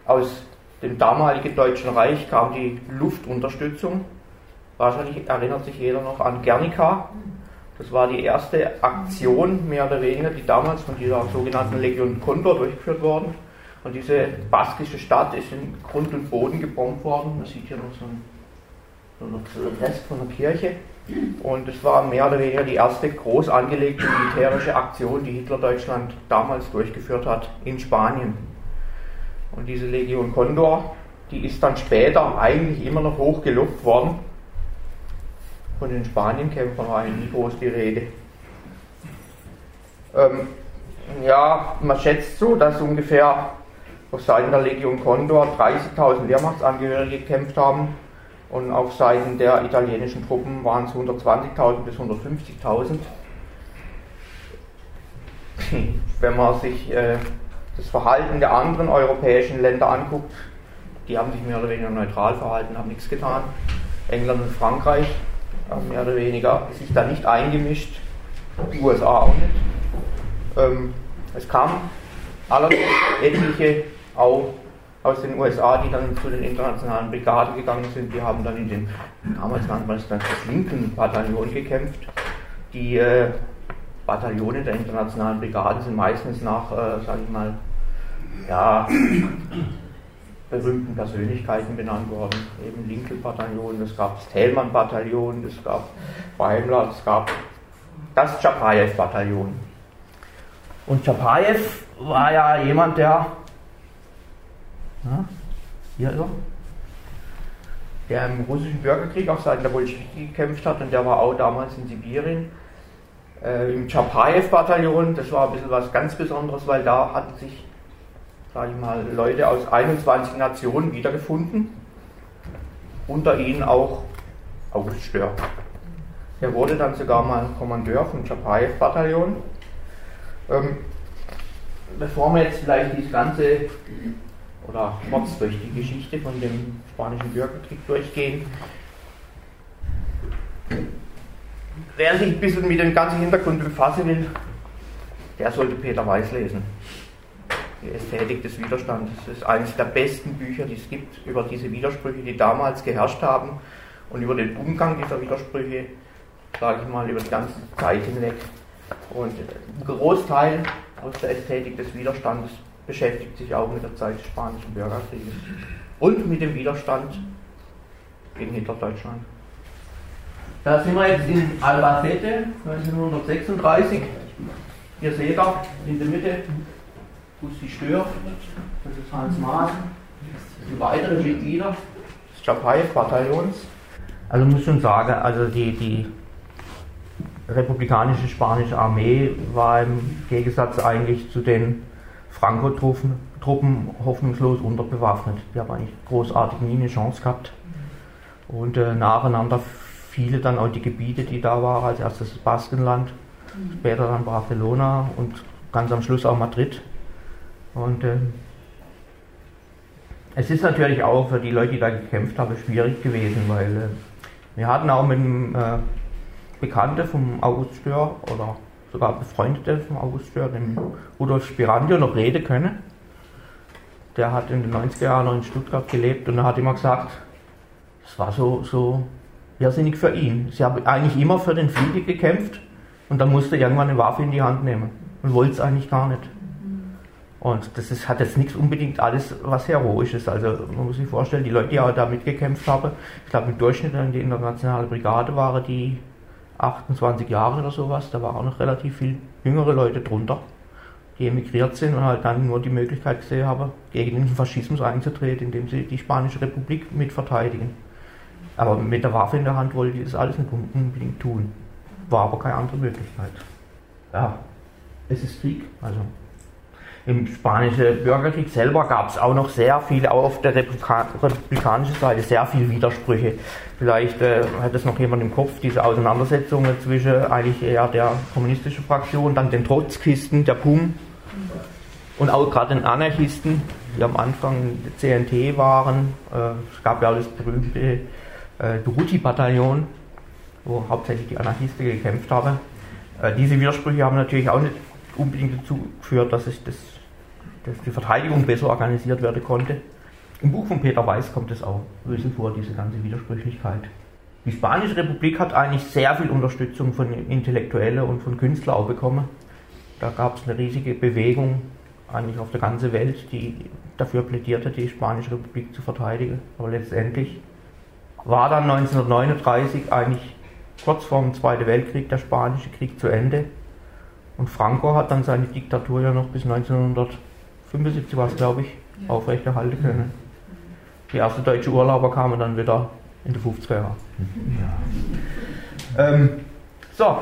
Aus dem damaligen Deutschen Reich kam die Luftunterstützung. Wahrscheinlich erinnert sich jeder noch an Guernica. Das war die erste Aktion, mehr oder weniger, die damals von dieser sogenannten Legion Condor durchgeführt worden. Und diese baskische Stadt ist in Grund und Boden gebombt worden. Man sieht hier noch so einen, Rest von der Kirche. Und es war mehr oder weniger die erste groß angelegte militärische Aktion, die Hitler Deutschland damals durchgeführt hat in Spanien. Und diese Legion Condor, die ist dann später eigentlich immer noch hochgelobt worden. Von den Spanienkämpfern war eigentlich nie groß die Rede. Ähm, ja, man schätzt so, dass ungefähr auf Seiten der Legion Condor 30.000 Wehrmachtsangehörige gekämpft haben und auf Seiten der italienischen Truppen waren es 120.000 bis 150.000. Wenn man sich äh, das Verhalten der anderen europäischen Länder anguckt, die haben sich mehr oder weniger neutral verhalten, haben nichts getan. England und Frankreich haben mehr oder weniger sich da nicht eingemischt, die USA auch nicht. Ähm, es kamen allerdings etliche auch aus den USA, die dann zu den internationalen Brigaden gegangen sind. Die haben dann in den, damals nannte es dann das Linken-Bataillon gekämpft. Die äh, Bataillone der internationalen Brigaden sind meistens nach, äh, sage ich mal, ja, berühmten Persönlichkeiten benannt worden. Eben Lincoln-Bataillon, es gab das Thälmann-Bataillon, es gab Daimler, es gab das Tschapajew-Bataillon. Und Tschapajew war ja jemand, der ja, hier ist er. Der im russischen Bürgerkrieg auf Seiten der Bolschewiki gekämpft hat und der war auch damals in Sibirien. Äh, Im Tschapajew-Bataillon, das war ein bisschen was ganz Besonderes, weil da hatten sich, sage ich mal, Leute aus 21 Nationen wiedergefunden. Unter ihnen auch August Stör. Der wurde dann sogar mal Kommandeur vom Tschapajew-Bataillon. Ähm, bevor wir jetzt vielleicht dieses ganze oder kurz durch die Geschichte von dem Spanischen Bürgerkrieg durchgehen. Wer sich ein bisschen mit dem ganzen Hintergrund befassen will, der sollte Peter Weiß lesen. Die Ästhetik des Widerstands. Das ist eines der besten Bücher, die es gibt, über diese Widersprüche, die damals geherrscht haben und über den Umgang dieser Widersprüche, sage ich mal, über die ganze Zeit hinweg. Und ein Großteil aus der Ästhetik des Widerstandes beschäftigt sich auch mit der Zeit des Spanischen Bürgerkrieges und mit dem Widerstand gegen Hitlerdeutschland. Da sind wir jetzt in Albacete 1936. Hier seht ihr in der Mitte Gusti Stör, das ist Hans Maas, das sind weitere Mitglieder des Chapayev-Bataillons. Also muss schon sagen, also die, die republikanische spanische Armee war im Gegensatz eigentlich zu den Franco-Truppen hoffnungslos unterbewaffnet. Die haben eigentlich großartig nie eine Chance gehabt. Und äh, nacheinander fielen dann auch die Gebiete, die da waren. Als erstes das Baskenland, später dann Barcelona und ganz am Schluss auch Madrid. Und äh, es ist natürlich auch für die Leute, die da gekämpft haben, schwierig gewesen, weil äh, wir hatten auch mit einem äh, Bekannten vom August Stör oder sogar Befreundete vom August Stör, dem Rudolf Spirandio, noch reden können. Der hat in den 90er Jahren noch in Stuttgart gelebt und er hat immer gesagt, es war so, so irrsinnig für ihn. Sie haben eigentlich immer für den Frieden gekämpft und dann musste er irgendwann eine Waffe in die Hand nehmen und wollte es eigentlich gar nicht. Und das ist, hat jetzt nichts unbedingt alles was Heroisches. Also man muss sich vorstellen, die Leute, die auch da mitgekämpft haben, ich glaube im Durchschnitt die internationale Brigade waren die 28 Jahre oder sowas, da waren auch noch relativ viele jüngere Leute drunter, die emigriert sind und halt dann nur die Möglichkeit gesehen haben, gegen den Faschismus einzutreten, indem sie die Spanische Republik mitverteidigen. Aber mit der Waffe in der Hand wollte die das alles nicht unbedingt tun. War aber keine andere Möglichkeit. Ja, es ist Krieg, also im spanischen Bürgerkrieg selber gab es auch noch sehr viele, auch auf der republikanischen Seite, sehr viele Widersprüche. Vielleicht äh, hat es noch jemand im Kopf, diese Auseinandersetzungen zwischen eigentlich eher der kommunistischen Fraktion, dann den Trotzkisten, der PUM und auch gerade den Anarchisten, die am Anfang CNT waren. Äh, es gab ja das berühmte äh, Duruti-Bataillon, wo hauptsächlich die Anarchisten gekämpft haben. Äh, diese Widersprüche haben natürlich auch nicht unbedingt dazu geführt, dass, ich das, dass die Verteidigung besser organisiert werden konnte. Im Buch von Peter Weiß kommt es auch ein bisschen vor, diese ganze Widersprüchlichkeit. Die Spanische Republik hat eigentlich sehr viel Unterstützung von Intellektuellen und von Künstlern auch bekommen. Da gab es eine riesige Bewegung eigentlich auf der ganzen Welt, die dafür plädierte, die Spanische Republik zu verteidigen. Aber letztendlich war dann 1939 eigentlich kurz vor dem Zweiten Weltkrieg der Spanische Krieg zu Ende. Und Franco hat dann seine Diktatur ja noch bis 1975, was glaube ich, aufrechterhalten können. Die ersten deutschen Urlauber kamen dann wieder in die 50er Jahre. Ja. Ähm, so,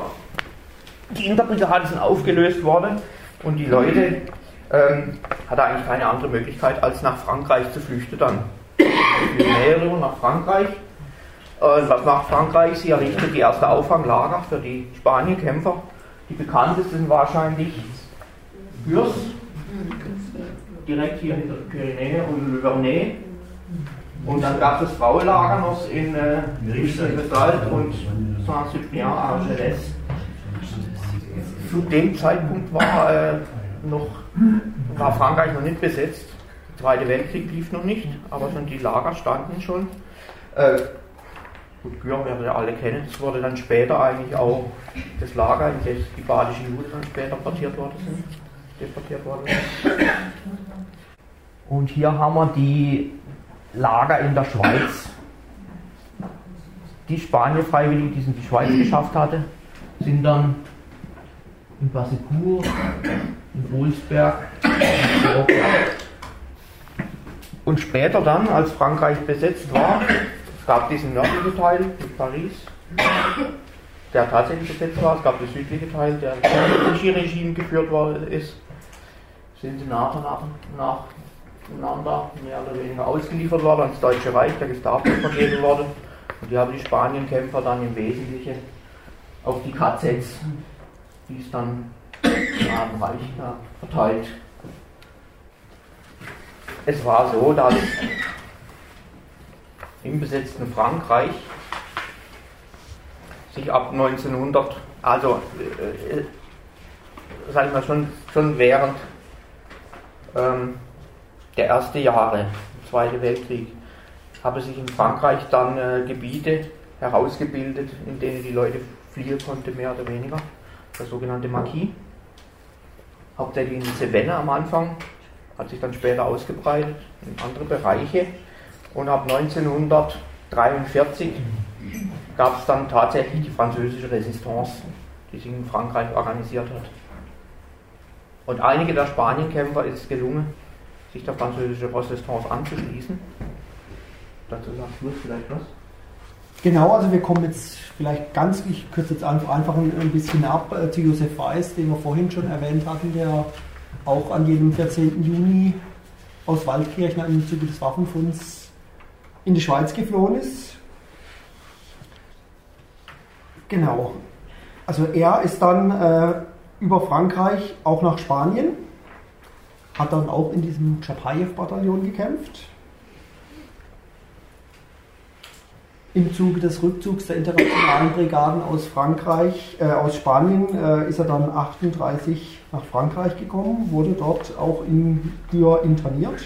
die Interbrigade sind aufgelöst worden und die Leute ähm, hatten eigentlich keine andere Möglichkeit, als nach Frankreich zu flüchten dann. Mehrere nach Frankreich. Und was macht Frankreich? Sie errichtet die erste Auffanglager für die Spanienkämpfer. Die bekanntesten sind wahrscheinlich Gürs, direkt hier hinter Pyrenäe und Le Vernet. Und dann gab es das Frauenlager noch in äh, und Saint-Cyprien Argelès. Zu dem Zeitpunkt war, äh, noch, war Frankreich noch nicht besetzt. Der Zweite Weltkrieg lief noch nicht, aber schon die Lager standen schon. Äh, gut, Gür werden ja alle kennen. Es wurde dann später eigentlich auch das Lager, in das die badischen Juden dann später portiert worden sind, deportiert worden sind. Und hier haben wir die Lager in der Schweiz. Die Spanier-Freiwilligen, die es in die Schweiz geschafft hatte, sind dann in Basecourt, in Wolfsberg, und später dann, als Frankreich besetzt war, es gab diesen nördlichen Teil mit Paris, der tatsächlich besetzt war, es gab den südlichen Teil, der im Regime geführt worden ist, sind sie nach und nach, nach nacheinander mehr oder weniger ausgeliefert worden ans Deutsche Reich, der Gestapo vergeben worden. Und die haben die Spanienkämpfer dann im Wesentlichen auf die KZs, die es dann im Reich ja, verteilt. Es war so, dass im besetzten Frankreich sich ab 1900, also äh, äh, sag ich mal, schon, schon während ähm, der erste Jahre, Zweite Weltkrieg, habe sich in Frankreich dann äh, Gebiete herausgebildet, in denen die Leute fliehen konnten, mehr oder weniger. Das sogenannte Marquis. Hauptsächlich in Cevennes am Anfang, hat sich dann später ausgebreitet in andere Bereiche. Und ab 1943 gab es dann tatsächlich die französische Resistance, die sich in Frankreich organisiert hat. Und einige der Spanienkämpfer ist es gelungen, sich der französischen Resistance anzuschließen. Dazu sagst du vielleicht was? Genau, also wir kommen jetzt vielleicht ganz, ich kürze jetzt einfach, ein bisschen ab äh, zu Josef Weiß, den wir vorhin schon erwähnt hatten, der auch an jedem 14. Juni aus Waldkirchen im Zuge des Waffenfunds in die Schweiz geflohen ist. Genau. Also er ist dann äh, über Frankreich auch nach Spanien hat dann auch in diesem Tschapajew-Bataillon gekämpft. Im Zuge des Rückzugs der internationalen Brigaden aus Frankreich, äh, aus Spanien, äh, ist er dann 38 nach Frankreich gekommen, wurde dort auch in Dürr interniert.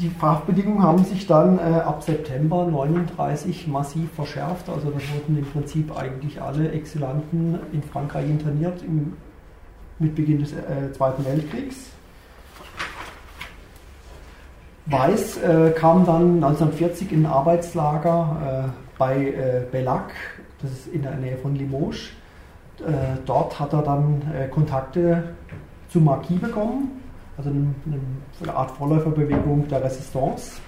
Die Fachbedingungen haben sich dann äh, ab September 39 massiv verschärft. Also da wurden im Prinzip eigentlich alle Exilanten in Frankreich interniert im mit Beginn des äh, Zweiten Weltkriegs. Weiß äh, kam dann 1940 in ein Arbeitslager äh, bei äh, Bellac, das ist in der Nähe von Limoges. Äh, dort hat er dann Kontakte zu Marquis bekommen, also eine, eine Art Vorläuferbewegung der Resistance.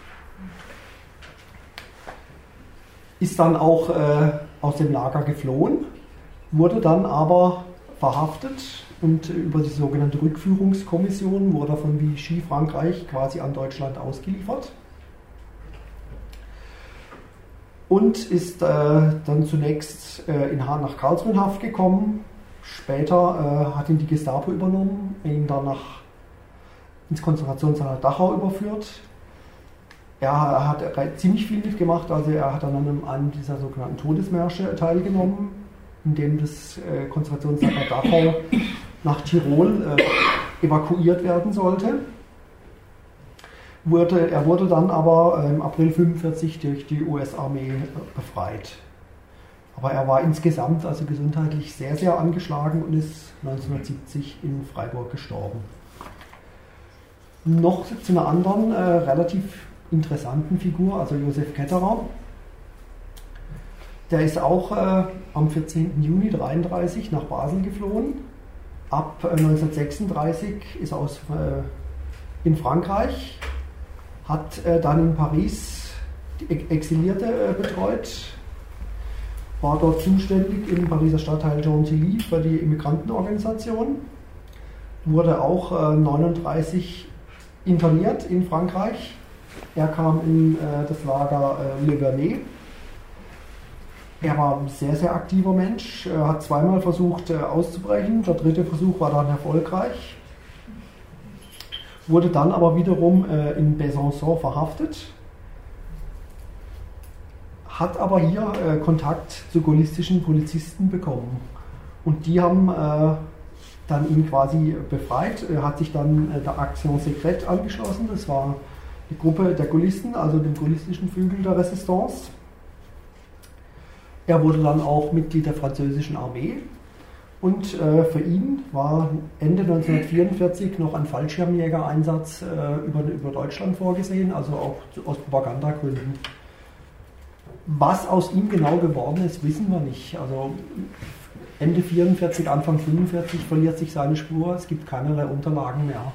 Ist dann auch äh, aus dem Lager geflohen, wurde dann aber verhaftet und über die sogenannte Rückführungskommission wurde er von Vichy Frankreich quasi an Deutschland ausgeliefert. Und ist äh, dann zunächst äh, in Hahn nach Karlsruhe in Haft gekommen. Später äh, hat ihn die Gestapo übernommen, ihn dann nach, ins Konzentrationslager Dachau überführt. er hat ziemlich viel mitgemacht, also er hat an einem, dieser sogenannten Todesmärsche teilgenommen, in dem das äh, Konzentrationslager Dachau nach Tirol äh, evakuiert werden sollte. Wurde, er wurde dann aber im April 1945 durch die US-Armee befreit. Aber er war insgesamt also gesundheitlich sehr, sehr angeschlagen und ist 1970 in Freiburg gestorben. Noch zu einer anderen äh, relativ interessanten Figur, also Josef Ketterer. Der ist auch äh, am 14. Juni 1933 nach Basel geflohen. Ab äh, 1936 ist er aus, äh, in Frankreich, hat äh, dann in Paris die Exilierte äh, betreut, war dort zuständig im Pariser Stadtteil Gentilly für die Immigrantenorganisation, wurde auch 1939 äh, interniert in Frankreich. Er kam in äh, das Lager äh, Le Vernet. Er war ein sehr, sehr aktiver Mensch. Er hat zweimal versucht auszubrechen. Der dritte Versuch war dann erfolgreich. Wurde dann aber wiederum in Besançon verhaftet hat aber hier äh, Kontakt zu gaullistischen Polizisten bekommen. Und die haben äh, dann ihn quasi befreit. Hat sich dann äh, der Action Secrète angeschlossen. Das war die Gruppe der Gaullisten, also dem gaullistischen Flügel der Resistance. Er wurde dann auch Mitglied der französischen Armee. Und äh, für ihn war Ende 1944 noch ein Fallschirmjägereinsatz äh, über, über Deutschland vorgesehen, also auch aus Propagandagründen. Was aus ihm genau geworden ist, wissen wir nicht. Also Ende 44, Anfang 45 verliert sich seine Spur, es gibt keinerlei Unterlagen mehr.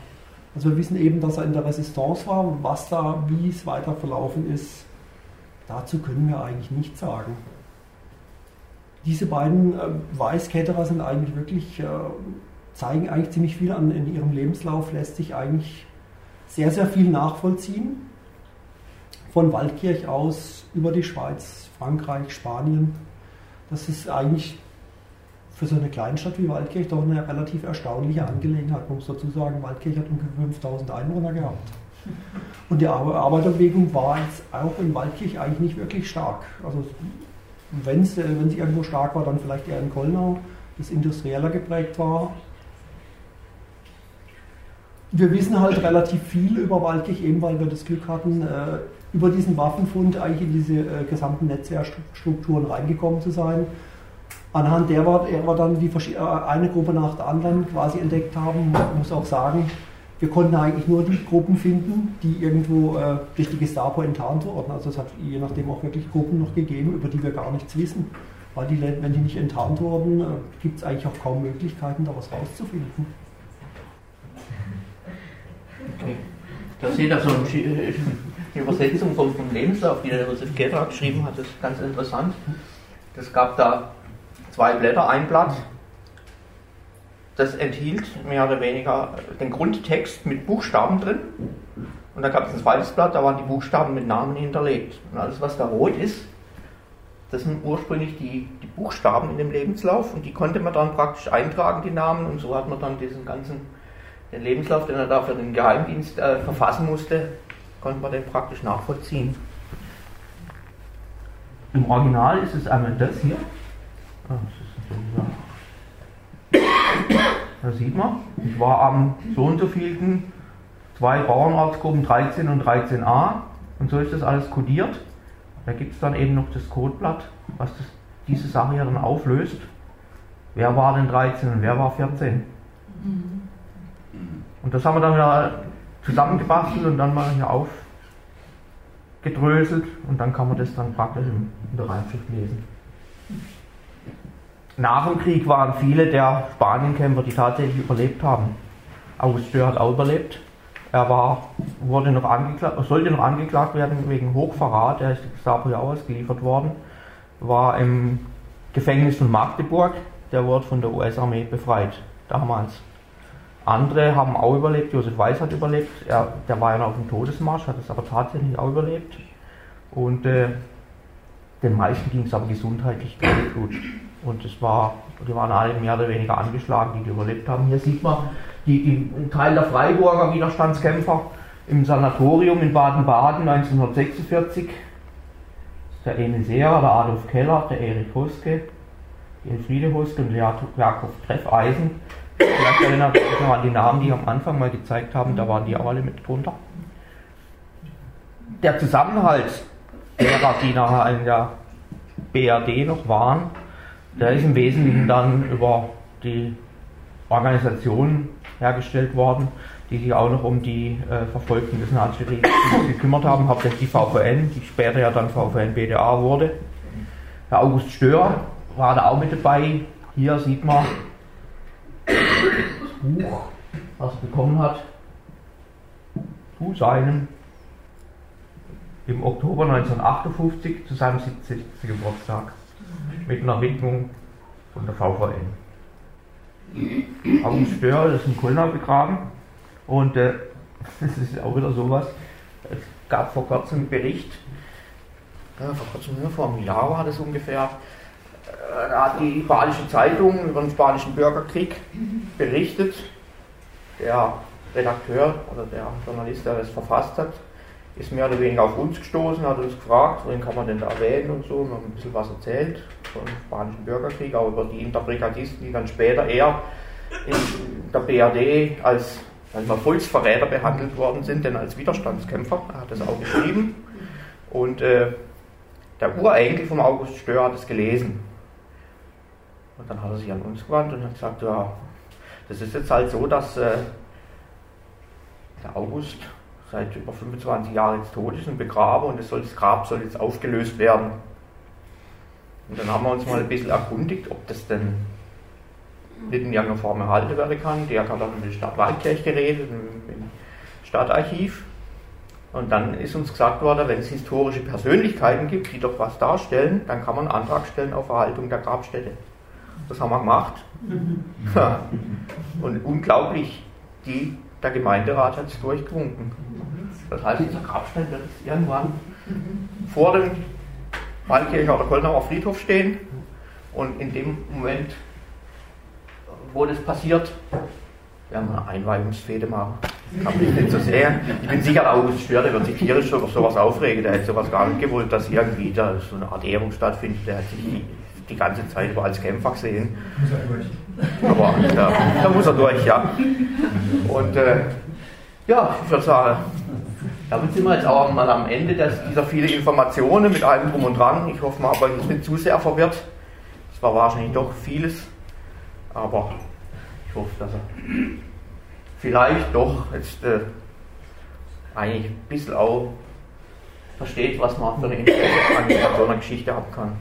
Also wir wissen eben, dass er in der Resistance war, was da, wie es weiter verlaufen ist, dazu können wir eigentlich nichts sagen. Diese beiden äh, Weißketterer sind eigentlich wirklich, äh, zeigen eigentlich ziemlich viel an in ihrem Lebenslauf, lässt sich eigentlich sehr, sehr viel nachvollziehen von Waldkirch aus über die Schweiz, Frankreich, Spanien. Das ist eigentlich für so eine Kleinstadt wie Waldkirch doch eine relativ erstaunliche Angelegenheit. Man muss dazu sagen, Waldkirch hat ungefähr 5000 Einwohner gehabt. Und die Arbeiterbewegung war jetzt auch in Waldkirch eigentlich nicht wirklich stark. Also wenn sie irgendwo stark war, dann vielleicht eher in Kollnau, das industrieller geprägt war. Wir wissen halt relativ viel über Waldkirch, eben weil wir das Glück hatten, äh, über diesen Waffenfund eigentlich in diese äh, gesamten Netzwerkstrukturen reingekommen zu sein. Anhand der wir, dann die äh, eine Gruppe nach der anderen quasi entdeckt haben, muss auch sagen, wir konnten eigentlich nur die Gruppen finden, die irgendwo äh, durch die Gestapo enttarnt wurden. Also es hat je nachdem auch wirklich Gruppen noch gegeben, über die wir gar nichts wissen. Weil die, wenn die nicht enttarnt wurden, äh, gibt es eigentlich auch kaum Möglichkeiten, da was rauszufinden. Okay. Da seht ihr so ein die Übersetzung vom, vom Lebenslauf, die der Josef Gerhard geschrieben hat, ist ganz interessant. Es gab da zwei Blätter, ein Blatt, das enthielt mehr oder weniger den Grundtext mit Buchstaben drin. Und da gab es ein zweites Blatt, da waren die Buchstaben mit Namen hinterlegt. Und alles, was da rot ist, das sind ursprünglich die, die Buchstaben in dem Lebenslauf und die konnte man dann praktisch eintragen, die Namen, und so hat man dann diesen ganzen den Lebenslauf, den er da für den Geheimdienst äh, verfassen musste, konnte man den praktisch nachvollziehen. Im Original ist es einmal das hier. Ah, da sieht man, ich war am so und so vielten zwei Bauernarztgruppen 13 und 13a und so ist das alles kodiert. Da gibt es dann eben noch das Codeblatt, was das, diese Sache ja dann auflöst. Wer war denn 13 und wer war 14? Mhm. Und das haben wir dann wieder zusammengebastelt und dann mal hier aufgedröselt und dann kann man das dann praktisch in der Reimschrift lesen. Nach dem Krieg waren viele der Spanienkämpfer, die tatsächlich überlebt haben. August Dörr hat auch überlebt. Er war, wurde noch angeklagt, sollte noch angeklagt werden wegen Hochverrat. Er ist Gestapo ja ausgeliefert worden. War im Gefängnis von Magdeburg. Der wurde von der US-Armee befreit damals. Andere haben auch überlebt. Josef Weiß hat überlebt. Er, der war ja noch auf dem Todesmarsch, hat es aber tatsächlich auch überlebt. Und äh, den meisten ging es aber gesundheitlich gut. Und es war, die waren alle mehr oder weniger angeschlagen, die, die überlebt haben. Hier sieht man die, die, einen Teil der Freiburger Widerstandskämpfer, im Sanatorium in Baden-Baden 1946. Der Emil Seher, der Adolf Keller, der Erich Hoske, die Elfriede Hoske und Jakob Treffeisen. Vielleicht erinnert euch noch an die Namen, die ich am Anfang mal gezeigt haben, da waren die auch alle mit drunter. Der Zusammenhalt derer, die nachher in der BRD noch waren, der ist im Wesentlichen dann über die Organisation hergestellt worden, die sich auch noch um die äh, Verfolgten des Naziregimes gekümmert haben, hauptsächlich die VVN, die später ja dann VVN BDA wurde. Herr August Stör war da auch mit dabei. Hier sieht man das Buch, was er bekommen hat, zu seinem im Oktober 1958 zu seinem 70. Geburtstag mit einer Widmung von der VVN. August Stör ist in Kölner begraben und äh, das ist auch wieder sowas. Es gab vor kurzem einen Bericht, ja, vor kurzem, ja, vor einem Jahr war das ungefähr, äh, da hat die Spanische Zeitung über den spanischen Bürgerkrieg berichtet. Der Redakteur oder der Journalist, der das verfasst hat, ist mehr oder weniger auf uns gestoßen, hat uns gefragt, wen kann man denn da erwähnen und so. Wir haben ein bisschen was erzählt vom Spanischen Bürgerkrieg, auch über die Interpretisten, die dann später eher in der BRD als mal, Volksverräter behandelt worden sind, denn als Widerstandskämpfer. Er hat das auch geschrieben. Und äh, der Urenkel vom August Stör hat es gelesen. Und dann hat er sich an uns gewandt und hat gesagt, ja, das ist jetzt halt so, dass äh, der August seit über 25 Jahren jetzt tot ist und begraben und das, soll, das Grab soll jetzt aufgelöst werden. Und dann haben wir uns mal ein bisschen erkundigt, ob das denn nicht in irgendeiner Form erhalten werden kann. Der hat dann mit der Stadt Waldkirch geredet, im Stadtarchiv. Und dann ist uns gesagt worden, wenn es historische Persönlichkeiten gibt, die doch was darstellen, dann kann man einen Antrag stellen auf Erhaltung der Grabstätte. Das haben wir gemacht. Und unglaublich, die, der Gemeinderat hat es durchgewunken. Das heißt, dieser Grabstein wird irgendwann vor dem Waldkircher oder Kölnauer Friedhof stehen und in dem Moment, wo das passiert, werden wir eine Einweihungsfehde machen. Kann mich nicht so sehr. Ich bin sicher, August Stör, der wird sich tierisch über sowas aufregen. Der hätte sowas gar nicht gewollt, dass irgendwie da so eine Art Ehrung stattfindet. Der hat sich die, die ganze Zeit über als Kämpfer gesehen. Aber da, da muss er durch, ja. Und äh, ja, ich würde sagen, damit sind wir jetzt auch mal am Ende des, dieser vielen Informationen mit allem drum und dran. Ich hoffe, man hat euch nicht zu sehr verwirrt. Es war wahrscheinlich doch vieles, aber ich hoffe, dass er vielleicht doch jetzt äh, eigentlich ein bisschen auch versteht, was man für eine Interesse an so einer Geschichte haben kann.